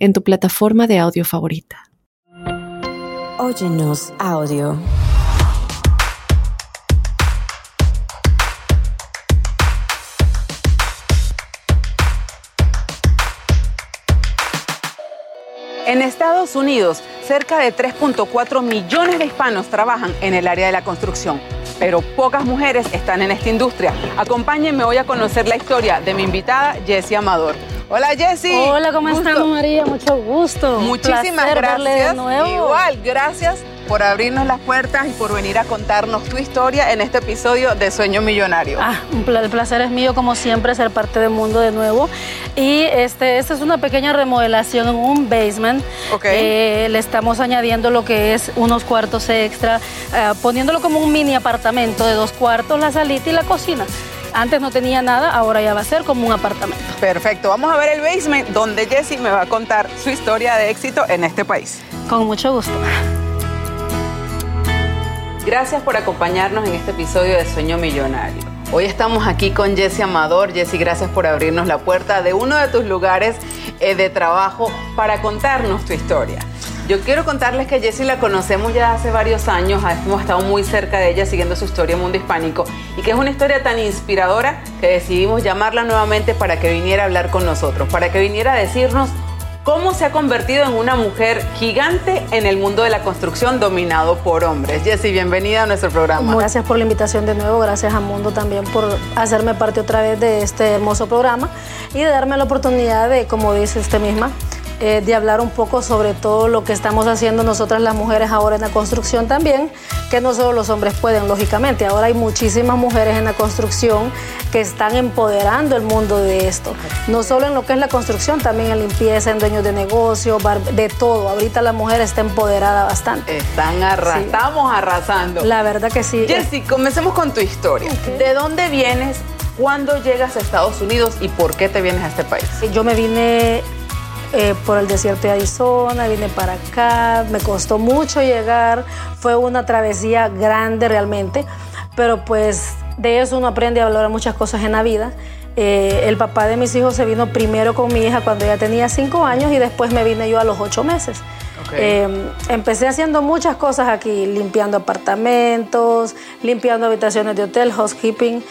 en tu plataforma de audio favorita. Óyenos audio. En Estados Unidos, cerca de 3.4 millones de hispanos trabajan en el área de la construcción, pero pocas mujeres están en esta industria. Acompáñenme hoy a conocer la historia de mi invitada Jessie Amador. Hola Jessy. Hola, ¿cómo estás María? Mucho gusto. Muchísimas gracias. Igual, gracias por abrirnos las puertas y por venir a contarnos tu historia en este episodio de Sueño Millonario. Ah, el placer es mío, como siempre, ser parte del mundo de nuevo. Y este, esta es una pequeña remodelación en un basement. Okay. Eh, le estamos añadiendo lo que es unos cuartos extra, eh, poniéndolo como un mini apartamento de dos cuartos, la salita y la cocina. Antes no tenía nada, ahora ya va a ser como un apartamento. Perfecto, vamos a ver el basement donde Jessie me va a contar su historia de éxito en este país. Con mucho gusto. Gracias por acompañarnos en este episodio de Sueño Millonario. Hoy estamos aquí con Jessie Amador. Jessie, gracias por abrirnos la puerta de uno de tus lugares eh, de trabajo para contarnos tu historia. Yo quiero contarles que Jessie la conocemos ya hace varios años, hemos estado muy cerca de ella siguiendo su historia en mundo hispánico y que es una historia tan inspiradora que decidimos llamarla nuevamente para que viniera a hablar con nosotros, para que viniera a decirnos cómo se ha convertido en una mujer gigante en el mundo de la construcción dominado por hombres. Jessie, bienvenida a nuestro programa. Gracias por la invitación de nuevo, gracias a Mundo también por hacerme parte otra vez de este hermoso programa y de darme la oportunidad de, como dice usted misma, eh, de hablar un poco sobre todo lo que estamos haciendo nosotras las mujeres ahora en la construcción también, que no solo los hombres pueden, lógicamente. Ahora hay muchísimas mujeres en la construcción que están empoderando el mundo de esto. No solo en lo que es la construcción, también en limpieza, en dueños de negocio, de todo. Ahorita la mujer está empoderada bastante. Están arrasando, estamos arrasando. La verdad que sí. Jessy, comencemos con tu historia. ¿De dónde vienes? ¿Cuándo llegas a Estados Unidos y por qué te vienes a este país? Yo me vine eh, por el desierto de Arizona, vine para acá, me costó mucho llegar, fue una travesía grande realmente, pero pues de eso uno aprende a valorar muchas cosas en la vida. Eh, el papá de mis hijos se vino primero con mi hija cuando ella tenía cinco años y después me vine yo a los ocho meses. Eh, empecé haciendo muchas cosas aquí, limpiando apartamentos, limpiando habitaciones de hotel, housekeeping.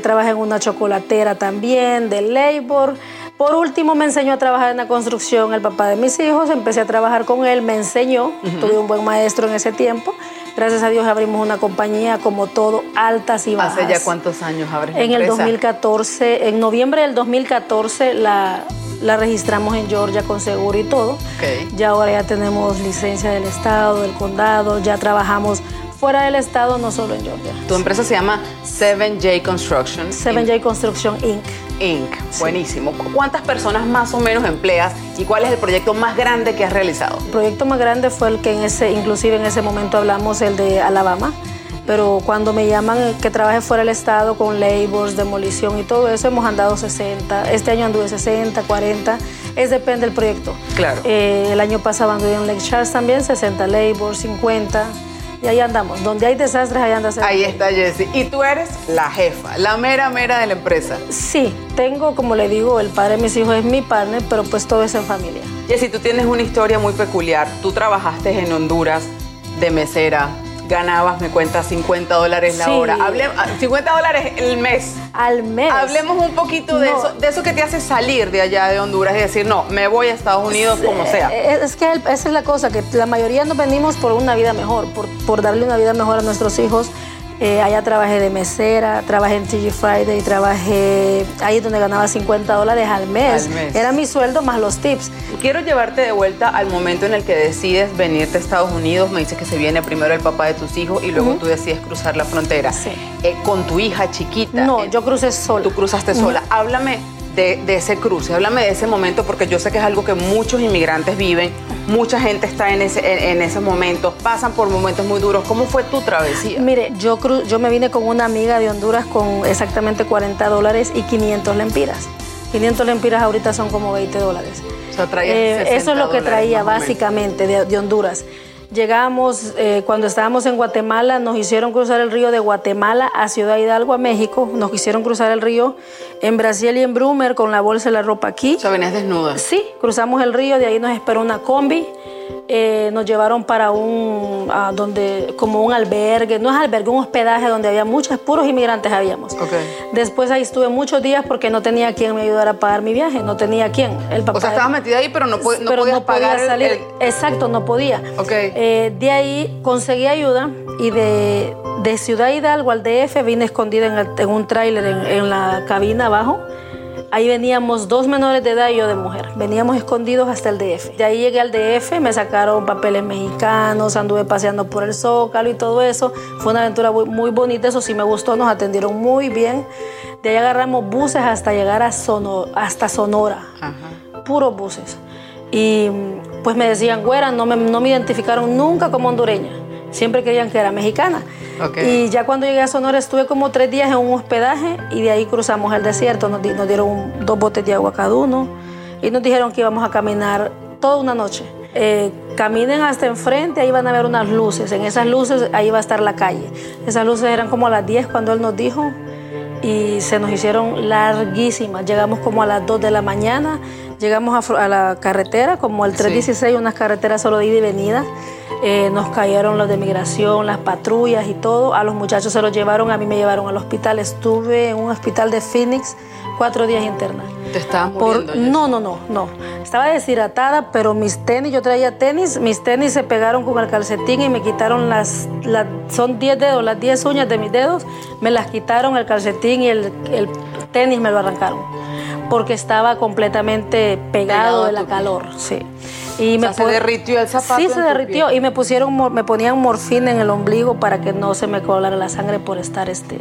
trabajé en una chocolatera también, de labor. Por último, me enseñó a trabajar en la construcción el papá de mis hijos. Empecé a trabajar con él, me enseñó. Tuve un buen maestro en ese tiempo. Gracias a Dios abrimos una compañía como todo, altas y bajas. ¿Hace ya cuántos años abres En el 2014, en noviembre del 2014 la, la registramos en Georgia con seguro y todo. Ya ahora ya tenemos licencia del estado, del condado, ya trabajamos fuera del estado, no solo en Georgia. Tu empresa se llama 7J Construction. 7J Construction Inc. Inc. Buenísimo. ¿Cuántas personas más o menos empleas y cuál es el proyecto más grande que has realizado? El proyecto más grande fue el que en ese, inclusive en ese momento hablamos, el de Alabama. Pero cuando me llaman que trabaje fuera del estado con labors, demolición y todo eso, hemos andado 60. Este año anduve 60, 40. Es depende del proyecto. Claro. Eh, el año pasado anduve en Lake Charles también, 60 labors, 50 y ahí andamos. Donde hay desastres, ahí anda. Ahí está Jessie. Y tú eres la jefa, la mera mera de la empresa. Sí, tengo, como le digo, el padre de mis hijos es mi partner, pero pues todo es en familia. Jessie, tú tienes una historia muy peculiar. Tú trabajaste en Honduras de mesera, ganabas, me cuentas, 50 dólares la hora. 50 ah, dólares el mes. Al mes. Hablemos un poquito de eso, de eso que te hace salir de allá de Honduras y decir, no, me voy a Estados Unidos como sea. Eh, es que esa es la cosa, que la mayoría nos venimos por una vida mejor, por, por darle una vida mejor a nuestros hijos. Eh, allá trabajé de mesera, trabajé en TG Friday, trabajé ahí donde ganaba 50 dólares al mes. Era mi sueldo más los tips. Quiero llevarte de vuelta al momento en el que decides venirte a Estados Unidos. Me dices que se viene primero el papá de tus hijos y luego tú decides cruzar la frontera. Sí. Eh, con tu hija chiquita. No, eh, yo crucé sola. Tú cruzaste sola. Háblame de, ese cruce. Háblame de ese momento porque yo sé que es algo que muchos inmigrantes viven, mucha gente está en ese, en, esos momentos, pasan por momentos muy duros. ¿Cómo fue tu travesía? Mire, yo, yo me vine con una amiga de Honduras con exactamente 40 dólares y 500 lempiras. 500 lempiras ahorita son como 20 dólares. Eh, eso es lo que traía básicamente de Honduras. Llegamos, eh, cuando estábamos en Guatemala, nos hicieron cruzar el río de Guatemala a Ciudad Hidalgo, a México. Nos hicieron cruzar el río en Brasil y en Brumer con la bolsa y la ropa aquí. O sea, venías desnuda. Sí, cruzamos el río, de ahí nos esperó una combi. Eh, nos llevaron para un, donde, como un albergue, no es albergue, un hospedaje donde había muchos, puros inmigrantes habíamos. Después ahí estuve muchos días porque no tenía quien me ayudara a pagar mi viaje, no tenía quien. El papá o sea, estabas metida ahí, pero no, podías pagar salir. Exacto, no podía. Eh, de ahí conseguí ayuda y de, de, Ciudad Hidalgo al DF vine escondida en, un tráiler en, en la cabina abajo Ahí veníamos dos menores de edad y yo de mujer. Veníamos escondidos hasta el DF. De ahí llegué al DF, me sacaron papeles mexicanos, anduve paseando por el Zócalo y todo eso. Fue una aventura muy, bonita, eso sí me gustó, nos atendieron muy bien. De ahí agarramos buses hasta llegar a hasta Sonora. Puros buses. Y pues me decían, güera, no me, no me identificaron nunca como hondureña. Siempre creían que era mexicana. Y ya cuando llegué a Sonora estuve como tres días en un hospedaje y de ahí cruzamos el desierto. Nos, dieron dos botes de agua cada uno y nos dijeron que íbamos a caminar toda una noche. Eh, caminen hasta enfrente, ahí van a ver unas luces. En esas luces ahí va a estar la calle. Esas luces eran como a las 10 cuando él nos dijo y se nos hicieron larguísimas. Llegamos como a las 2 de la mañana, llegamos a, la carretera, como el 316, unas carreteras solo de ida y venida. Eh, nos cayeron los de migración, las patrullas y todo. A los muchachos se los llevaron, a mí me llevaron al hospital. Estuve en un hospital de Phoenix cuatro días interna. ¿Te estabas muriendo? no, no, no, no. Estaba deshidratada, pero mis tenis, yo traía tenis, mis tenis se pegaron con el calcetín y me quitaron las, son 10 dedos, las 10 uñas de mis dedos, me las quitaron el calcetín y el, el tenis me lo arrancaron, porque estaba completamente pegado, de la calor, sí. Y me se derritió el zapato. Sí, se derritió y me pusieron, me ponían morfina en el ombligo para que no se me colara la sangre por estar este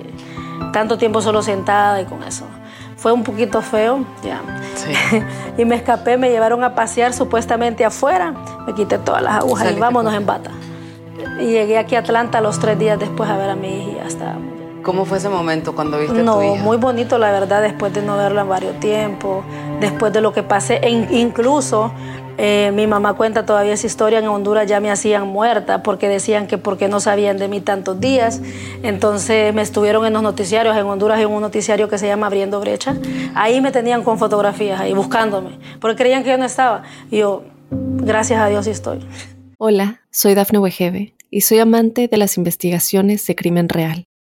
tanto tiempo solo sentada y con eso. Fue un poquito feo, ya. Sí. y me escapé, me llevaron a pasear supuestamente afuera, me quité todas las agujas y vámonos en bata. Y llegué aquí a Atlanta los tres días después a ver a mi hija y hasta ¿Cómo fue ese momento cuando viste a tu hija? muy bonito, la verdad, después de no verla en varios tiempos, después de lo que pasé, e incluso eh, mi mamá cuenta todavía esa historia, en Honduras ya me hacían muerta porque decían que porque no sabían de mí tantos días. Entonces me estuvieron en los noticiarios, en Honduras hay un noticiario que se llama Abriendo Brecha. Ahí me tenían con fotografías, ahí buscándome, porque creían que yo no estaba. Y yo, gracias a Dios, sí estoy. Hola, soy Dafne Wegebe y soy amante de las investigaciones de crimen real.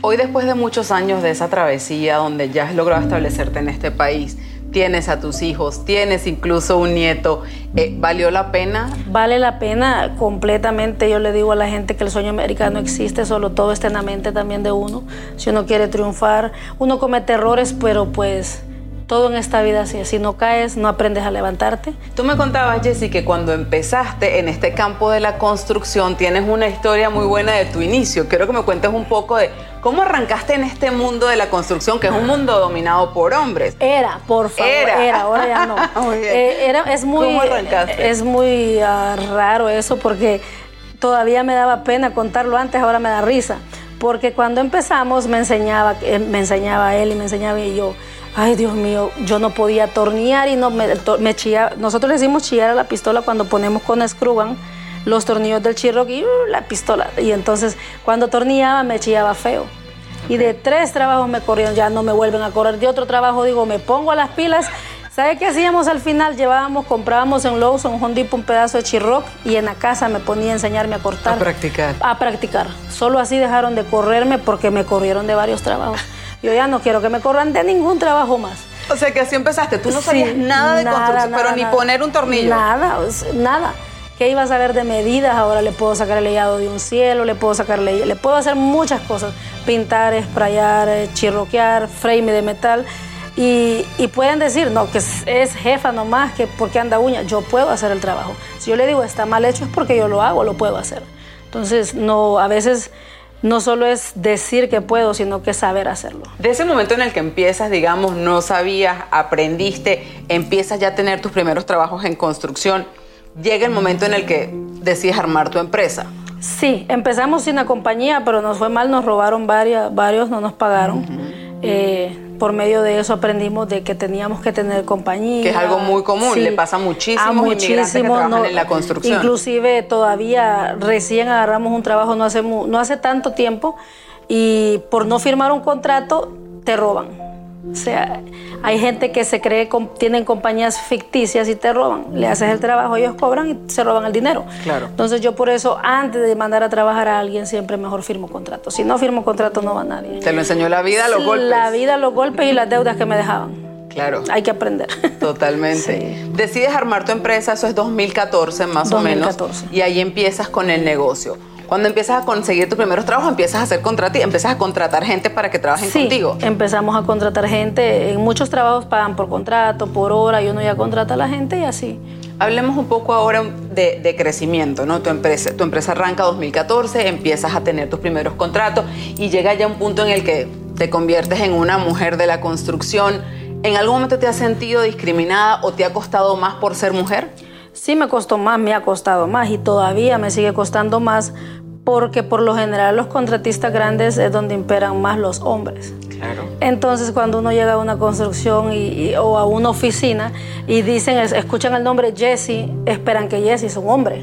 Hoy, después de muchos años de esa travesía donde ya has logrado establecerte en este país, tienes a tus hijos, tienes incluso un nieto. Eh, ¿Valió la pena? Vale la pena completamente. Yo le digo a la gente que el sueño americano existe, solo todo está en la mente también de uno. Si uno quiere triunfar, uno comete errores, pero pues todo en esta vida así. Si no caes, no aprendes a levantarte. Tú me contabas, Jessy, que cuando empezaste en este campo de la construcción tienes una historia muy buena de tu inicio. Quiero que me cuentes un poco de cómo arrancaste en este mundo de la construcción, que es un mundo dominado por hombres. Era, por favor. Era, ahora ya no. Eh, era, es muy, ¿Cómo arrancaste? Es muy ah, raro eso porque todavía me daba pena contarlo antes, ahora me da risa. Porque cuando empezamos me enseñaba, eh, me enseñaba él y me enseñaba y yo Ay, Dios mío, yo no podía tornear y no me, me chillaba. Nosotros le decimos chillar a la pistola cuando ponemos con escruban los tornillos del chirro y uh, la pistola. Y entonces cuando torneaba me chillaba feo. Y de tres trabajos me corrieron, ya no me vuelven a correr. De otro trabajo digo, me pongo a las pilas. ¿Sabe qué hacíamos al final? Llevábamos, comprábamos en Lowe's en Home Depot un pedazo de chirroc y en la casa me ponía a enseñarme a cortar. A practicar. A practicar. Solo así dejaron de correrme porque me corrieron de varios trabajos. Yo ya no quiero que me corran de ningún trabajo más. O sea que así empezaste, tú no sabías nada de construcción, pero ni poner un tornillo. Nada, nada. ¿Qué iba a saber de medidas? Ahora le puedo sacar el leyado de un cielo, le puedo sacar le puedo hacer muchas cosas, pintar, sprayar, eh, chirroquear, frame de metal. Y, pueden decir, no, que es, jefa nomás, que porque anda uña. Yo puedo hacer el trabajo. Si yo le digo está mal hecho es porque yo lo hago, lo puedo hacer. Entonces, no, a veces no solo es decir que puedo, sino que saber hacerlo. De ese momento en el que empiezas, digamos, no sabías, aprendiste, empiezas ya a tener tus primeros trabajos en construcción, llega el momento en el que decides armar tu empresa. Sí, empezamos sin la compañía, pero nos fue mal, nos robaron varias, varios, no nos pagaron por medio de eso aprendimos de que teníamos que tener compañía. Que es algo muy común, le pasa muchísimo a muchísimos que trabajan en la construcción. Inclusive todavía recién agarramos un trabajo no hace, no hace tanto tiempo y por no firmar un contrato te roban. O sea, hay gente que se cree que tienen compañías ficticias y te roban. Le haces el trabajo, ellos cobran y se roban el dinero. Claro. Entonces yo por eso, antes de mandar a trabajar a alguien, siempre mejor firmo contrato. Si no firmo contrato, no va nadie. Te lo enseñó la vida, los golpes. La vida, los golpes y las deudas que me dejaban. Claro. Hay que aprender. Totalmente. Decides armar tu empresa, eso es 2014 más o menos. Y ahí empiezas con el negocio. Cuando empiezas a conseguir tus primeros trabajos, empiezas a hacer contratos, empiezas a contratar gente para que trabajen sí, contigo. Empezamos a contratar gente. En muchos trabajos pagan por contrato, por hora, y uno ya contrata a la gente y así. Hablemos un poco ahora de, crecimiento, ¿no? Tu empresa, tu empresa arranca 2014, empiezas a tener tus primeros contratos y llega ya un punto en el que te conviertes en una mujer de la construcción. ¿En algún momento te has sentido discriminada o te ha costado más por ser mujer? Sí, me costó más, me ha costado más y todavía me sigue costando más porque por lo general los contratistas grandes es donde imperan más los hombres. Claro. Entonces cuando uno llega a una construcción y, o a una oficina y dicen, escuchan el nombre Jesse, esperan que Jesse es un hombre.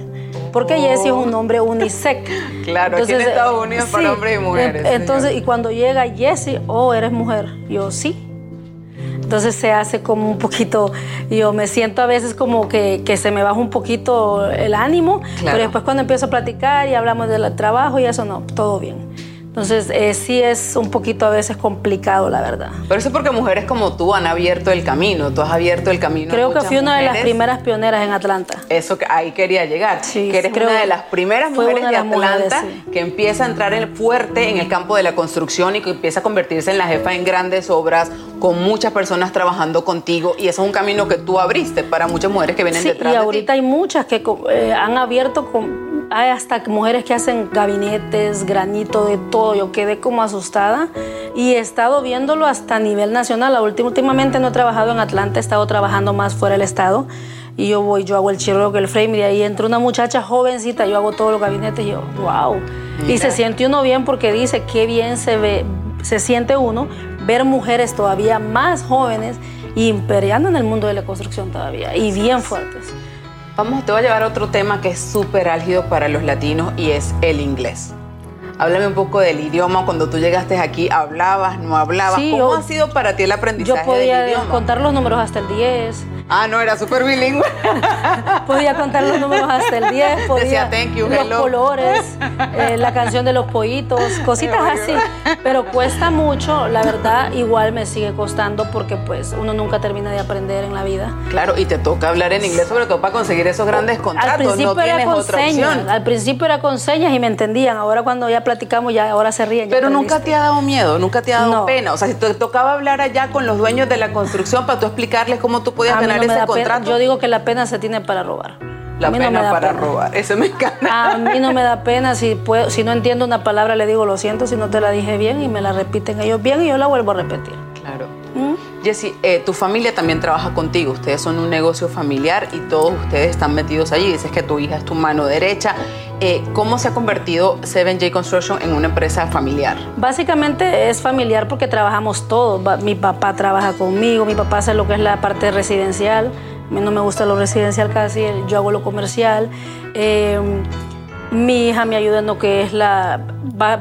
Porque Jesse es un nombre unisex. claro, aquí en Estados Unidos para hombres y mujeres. Entonces, y cuando llega Jesse, oh, eres mujer. Yo sí. Entonces se hace como un poquito, yo me siento a veces como que, se me baja un poquito el ánimo, pero después cuando empiezo a platicar y hablamos del trabajo y eso no, todo bien. Entonces, eh, sí es un poquito a veces complicado, la verdad. Pero eso es porque mujeres como tú han abierto el camino, tú has abierto el camino. Creo que fui una de las primeras pioneras en Atlanta. Eso que ahí quería llegar. Sí, que eres una de las primeras mujeres de, Atlanta que empieza a entrar en fuerte en el campo de la construcción y que empieza a convertirse en la jefa en grandes obras, con muchas personas trabajando contigo. Y eso es un camino que tú abriste para muchas mujeres que vienen detrás de ti. Y ahorita hay muchas que eh, han abierto con hay hasta mujeres que hacen gabinetes, granito, de todo. Yo quedé como asustada y he estado viéndolo hasta a nivel nacional. Últimamente no he trabajado en Atlanta, he estado trabajando más fuera del estado. Y yo voy, yo hago el chirro, el frame, y ahí entra una muchacha jovencita, yo hago todos los gabinetes, y yo, wow. Y se siente uno bien porque dice, qué bien se ve, se siente uno ver mujeres todavía más jóvenes imperiando en el mundo de la construcción todavía, y bien fuertes. Vamos, te voy a llevar a otro tema que es súper álgido para los latinos y es el inglés. Háblame un poco del idioma. Cuando tú llegaste aquí, ¿hablabas, no hablabas? ¿Cómo ha sido para ti el aprendizaje Yo podía idioma? contar los números hasta el 10. Ah, no, era súper bilingüe. podía contar los números hasta el 10. Podía, Decía thank you, los colores, eh, la canción de los pollitos, cositas así. Pero cuesta mucho, la verdad, igual me sigue costando porque pues uno nunca termina de aprender en la vida. Claro, y te toca hablar en inglés sobre todo para conseguir esos grandes contratos. Al principio no era con señas. Al principio era con señas y me entendían. Ahora cuando ya platicamos, ya ahora se ríen. Pero nunca te ha dado miedo, nunca te ha dado pena. O sea, si te tocaba hablar allá con los dueños de la construcción para tú explicarles cómo tú podías ganar ese contrato. Yo digo que la pena se tiene para robar. La pena para robar, eso me encanta. A mí no me da pena, si, puedo, si no entiendo una palabra le digo lo siento, si no te la dije bien y me la repiten ellos bien y yo la vuelvo a repetir. Jessie, eh, tu familia también trabaja contigo, ustedes son un negocio familiar y todos ustedes están metidos allí, dices que tu hija es tu mano derecha. Eh, ¿Cómo se ha convertido 7J Construction en una empresa familiar? Básicamente es familiar porque trabajamos todos. Mi papá trabaja conmigo, mi papá hace lo que es la parte residencial a mí no me gusta lo residencial casi, yo hago lo comercial. Eh, mi hija me ayuda en lo que es la...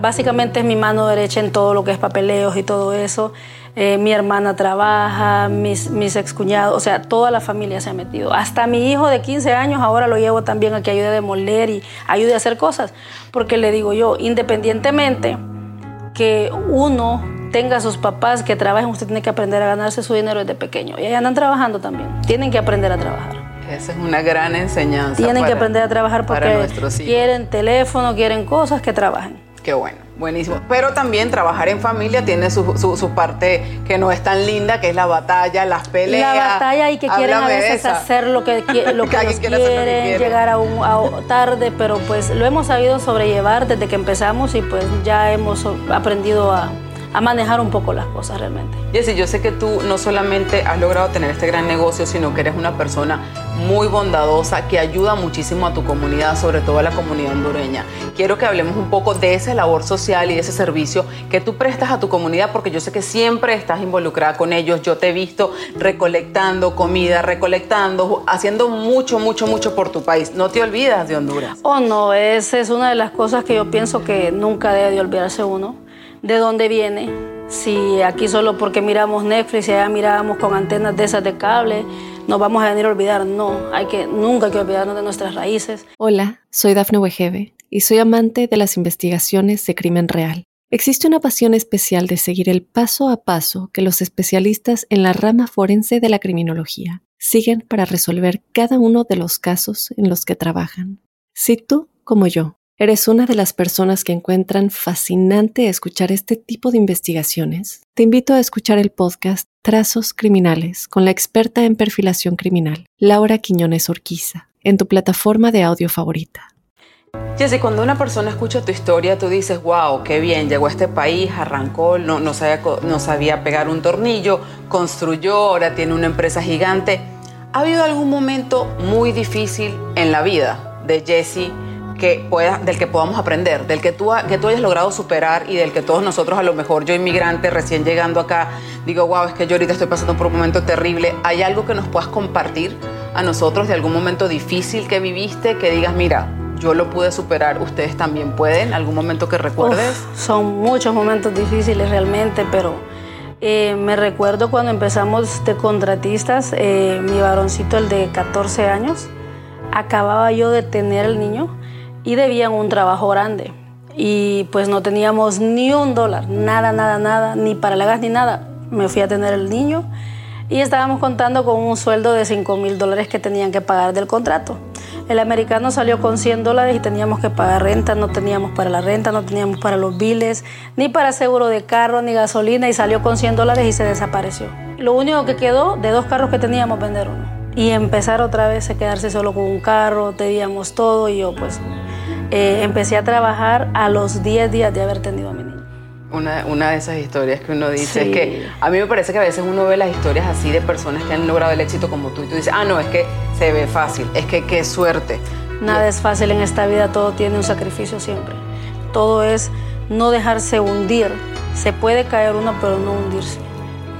Básicamente es mi mano derecha en todo lo que es papeleos y todo eso. Eh, mi hermana trabaja, mis, mis excuñados, o sea, toda la familia se ha metido. Hasta mi hijo de 15 años ahora lo llevo también a que ayude a demoler y ayude a hacer cosas. Porque le digo yo, independientemente que uno tenga a sus papás que trabajen, usted tiene que aprender a ganarse su dinero desde pequeño. Y ahí andan trabajando también. Tienen que aprender a trabajar. Esa es una gran enseñanza. Tienen que aprender a trabajar porque quieren teléfono, quieren cosas que trabajen. Qué bueno, buenísimo. Pero también trabajar en familia tiene su, su, parte que no es tan linda, que es la batalla, las peleas. La batalla y que quieren a veces hacer lo que, lo que ellos quieren, llegar a un tarde, pero pues lo hemos sabido sobrellevar desde que empezamos y pues ya hemos aprendido a, a manejar un poco las cosas realmente. Jessy, yo sé que tú no solamente has logrado tener este gran negocio, sino que eres una persona muy bondadosa que ayuda muchísimo a tu comunidad, sobre todo a la comunidad hondureña. Quiero que hablemos un poco de esa labor social y de ese servicio que tú prestas a tu comunidad, porque yo sé que siempre estás involucrada con ellos. Yo te he visto recolectando comida, recolectando, haciendo mucho, mucho, mucho por tu país. No te olvidas de Honduras. Oh, no, esa es una de las cosas que yo pienso que nunca debe de olvidarse uno de dónde viene. Si aquí solo porque miramos Netflix y allá mirábamos con antenas de esas de cable, nos vamos a venir a olvidar. No, hay que nunca que olvidarnos de nuestras raíces. Hola, soy Dafne Wegebe y soy amante de las investigaciones de crimen real. Existe una pasión especial de seguir el paso a paso que los especialistas en la rama forense de la criminología siguen para resolver cada uno de los casos en los que trabajan. Si tú, como yo, ¿Eres una de las personas que encuentran fascinante escuchar este tipo de investigaciones? Te invito a escuchar el podcast Trazos Criminales con la experta en perfilación criminal, Laura Quiñones Orquiza, en tu plataforma de audio favorita. Jessy, cuando una persona escucha tu historia, tú dices, wow, qué bien, llegó a este país, arrancó, no, sabía, no sabía pegar un tornillo, construyó, ahora tiene una empresa gigante. ¿Ha habido algún momento muy difícil en la vida de Jessy? Que pueda, del que podamos aprender, del que tú, que tú hayas logrado superar y del que todos nosotros, a lo mejor yo inmigrante recién llegando acá, digo, wow, es que yo ahorita estoy pasando por un momento terrible. ¿Hay algo que nos puedas compartir a nosotros de algún momento difícil que viviste, que digas, mira, yo lo pude superar, ustedes también pueden, algún momento que recuerdes? son muchos momentos difíciles realmente, pero eh, me recuerdo cuando empezamos de contratistas, eh, mi varoncito, el de 14 años, acababa yo de tener el niño y debían un trabajo grande. Y pues no teníamos ni un dólar, nada, nada, nada, ni para la gas ni nada. Me fui a tener el niño y estábamos contando con un sueldo de 5 mil dólares que tenían que pagar del contrato. El americano salió con 100 dólares y teníamos que pagar renta, no teníamos para la renta, no teníamos para los biles, ni para seguro de carro, ni gasolina, y salió con 100 dólares y se desapareció. Lo único que quedó de dos carros que teníamos, vender uno. Y empezar otra vez a quedarse solo con un carro, teníamos todo y yo pues eh, empecé a trabajar a los 10 días de haber tenido a mi niño. Una, una, de esas historias que uno dice es que a mí me parece que a veces uno ve las historias así de personas que han logrado el éxito como tú y tú dices, ah, no, es que se ve fácil, es que qué suerte. Nada es fácil en esta vida, todo tiene un sacrificio siempre. Todo es no dejarse hundir. Se puede caer uno, pero no hundirse.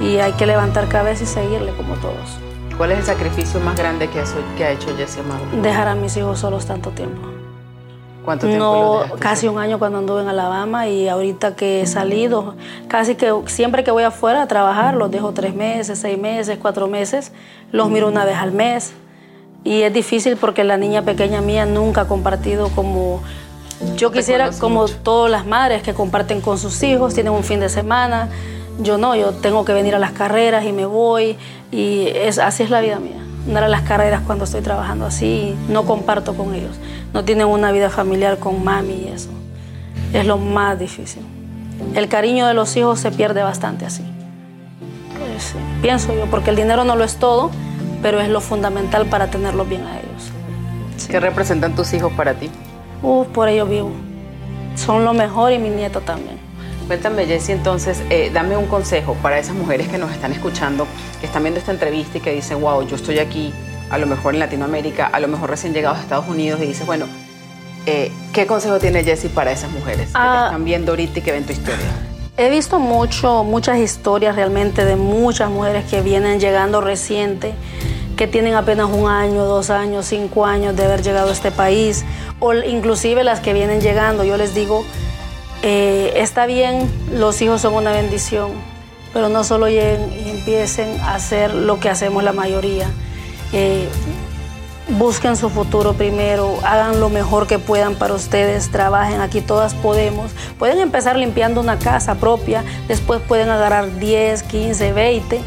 Y hay que levantar cabeza y seguirle como todos. ¿Cuál es el sacrificio más grande que, que ha hecho Jessie Amado? Dejar a mis hijos solos tanto tiempo. ¿Cuánto tiempo No, casi un año cuando anduve en Alabama y ahorita que he salido, casi que siempre que voy afuera a trabajar, los dejo tres meses, seis meses, cuatro meses, los miro una vez al mes. Y es difícil porque la niña pequeña mía nunca ha compartido como yo quisiera, como todas las madres que comparten con sus hijos, tienen un fin de semana. Yo no, yo tengo que venir a las carreras y me voy y es, así es la vida mía andar a las carreras cuando estoy trabajando así, no comparto con ellos. No tienen una vida familiar con mami y eso. Es lo más difícil. El cariño de los hijos se pierde bastante así. Pues, pienso yo, porque el dinero no lo es todo, pero es lo fundamental para tenerlos bien a ellos. ¿Qué representan tus hijos para ti? Uh, por ello vivo. Son lo mejor y mi nieto también. Cuéntame, Jessy, entonces, eh, dame un consejo para esas mujeres que nos están escuchando, que están viendo esta entrevista y que dicen, wow, yo estoy aquí, a lo mejor en Latinoamérica, a lo mejor recién llegados a Estados Unidos, y dices, bueno, eh, ¿qué consejo tiene Jessy para esas mujeres que te ah. están viendo ahorita y que ven tu historia? He visto mucho, muchas historias realmente de muchas mujeres que vienen llegando reciente, que tienen apenas un año, dos años, cinco años de haber llegado a este país, o inclusive las que vienen llegando. Yo les digo, eh, está bien, los hijos son una bendición, pero no solo lleguen y empiecen a hacer lo que hacemos la mayoría. Eh, busquen su futuro primero, hagan lo mejor que puedan para ustedes, trabajen, aquí todas podemos. Pueden empezar limpiando una casa propia, después pueden agarrar 10, 15, 20.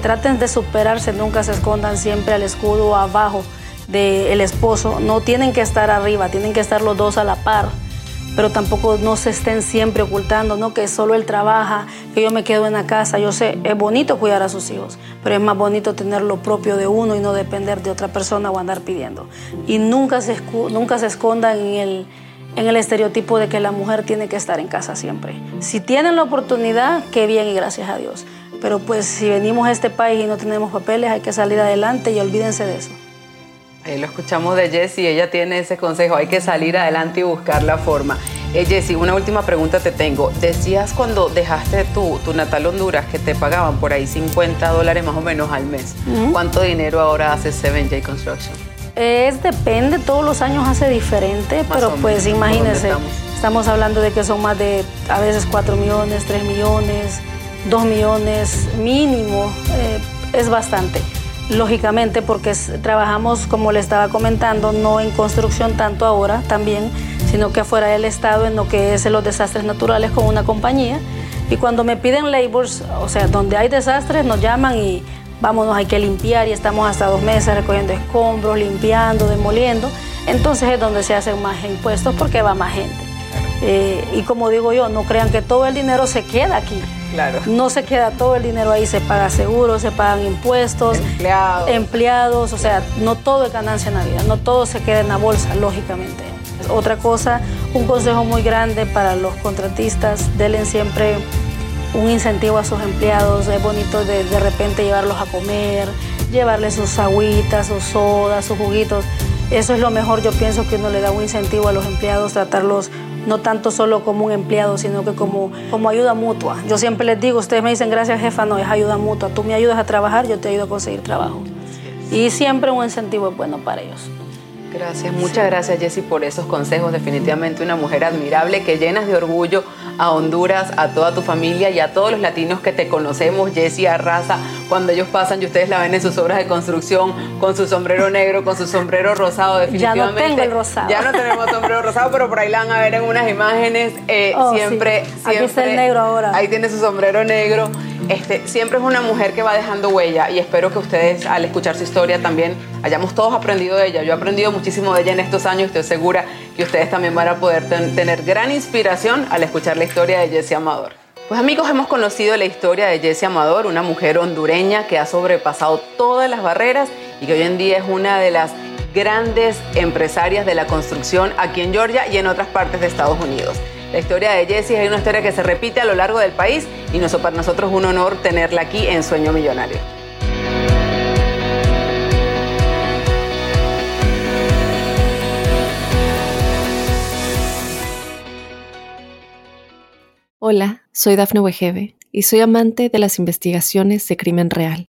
traten de superarse, nunca se escondan siempre al escudo abajo del esposo. No tienen que estar arriba, tienen que estar los dos a la par pero tampoco no se estén siempre ocultando, ¿no? que solo él trabaja, que yo me quedo en la casa. Yo sé, es bonito cuidar a sus hijos, pero es más bonito tener lo propio de uno y no depender de otra persona o andar pidiendo. Y nunca se, nunca se escondan en el, en el estereotipo de que la mujer tiene que estar en casa siempre. Si tienen la oportunidad, qué bien y gracias a Dios. Pero pues si venimos a este país y no tenemos papeles, hay que salir adelante y olvídense de eso. Ahí lo escuchamos de Jessie, ella tiene ese consejo, hay que salir adelante y buscar la forma. Eh, Jessie, una última pregunta te tengo. Decías cuando dejaste tu, tu natal Honduras que te pagaban por ahí 50 dólares más o menos al mes. ¿Cuánto dinero ahora hace 7J Construction? Es depende, todos los años hace diferente, pero pues imagínense, estamos? hablando de que son más de a veces 4 millones, 3 millones, 2 millones mínimo, eh, es bastante lógicamente porque trabajamos, como le estaba comentando, no en construcción tanto ahora también, sino que fuera del Estado en lo que es los desastres naturales con una compañía. Y cuando me piden labors, o sea, donde hay desastres, nos llaman y vámonos, hay que limpiar y estamos hasta dos meses recogiendo escombros, limpiando, demoliendo. Entonces es donde se hacen más impuestos porque va más gente. Eh, y como digo yo, no crean que todo el dinero se queda aquí. Claro. No se queda todo el dinero ahí, se paga seguro, se pagan impuestos, empleados. empleados, o sea, no todo es ganancia en la vida, no todo se queda en la bolsa, lógicamente. Otra cosa, un consejo muy grande para los contratistas, denle siempre un incentivo a sus empleados, es bonito de, de repente llevarlos a comer, llevarles sus agüitas, sus sodas, sus juguitos. Eso es lo mejor, yo pienso que uno le da un incentivo a los empleados, tratarlos no tanto solo como un empleado, sino que como, como ayuda mutua. Yo siempre les digo, ustedes me dicen gracias jefa, no, es ayuda mutua. Tú me ayudas a trabajar, yo te ayudo a conseguir trabajo. Y siempre un incentivo es bueno para ellos. Gracias, muchas gracias Jessy por esos consejos. Definitivamente una mujer admirable que llenas de orgullo a Honduras, a toda tu familia y a todos los latinos que te conocemos, Jessy Arraza, cuando ellos pasan y ustedes la ven en sus obras de construcción con su sombrero negro, con su sombrero rosado, definitivamente. Ya no tengo el rosado. Ya no tenemos sombrero rosado, pero por ahí la van a ver en unas imágenes. Eh, oh, siempre, siempre. Aquí está el negro ahora. Ahí tiene su sombrero negro. Este, siempre es una mujer que va dejando huella y espero que ustedes al escuchar su historia también hayamos todos aprendido de ella. Yo he aprendido muchísimo de ella en estos años, estoy segura que ustedes también van a poder tener gran inspiración al escuchar la historia de Jessie Amador. Pues amigos, hemos conocido la historia de Jessie Amador, una mujer hondureña que ha sobrepasado todas las barreras y que hoy en día es una de las grandes empresarias de la construcción aquí en Georgia y en otras partes de Estados Unidos. La historia de Jessie es una historia que se repite a lo largo del país y para nosotros es un honor tenerla aquí en Sueño Millonario. Hola, soy Dafne Wegebe y soy amante de las investigaciones de crimen real.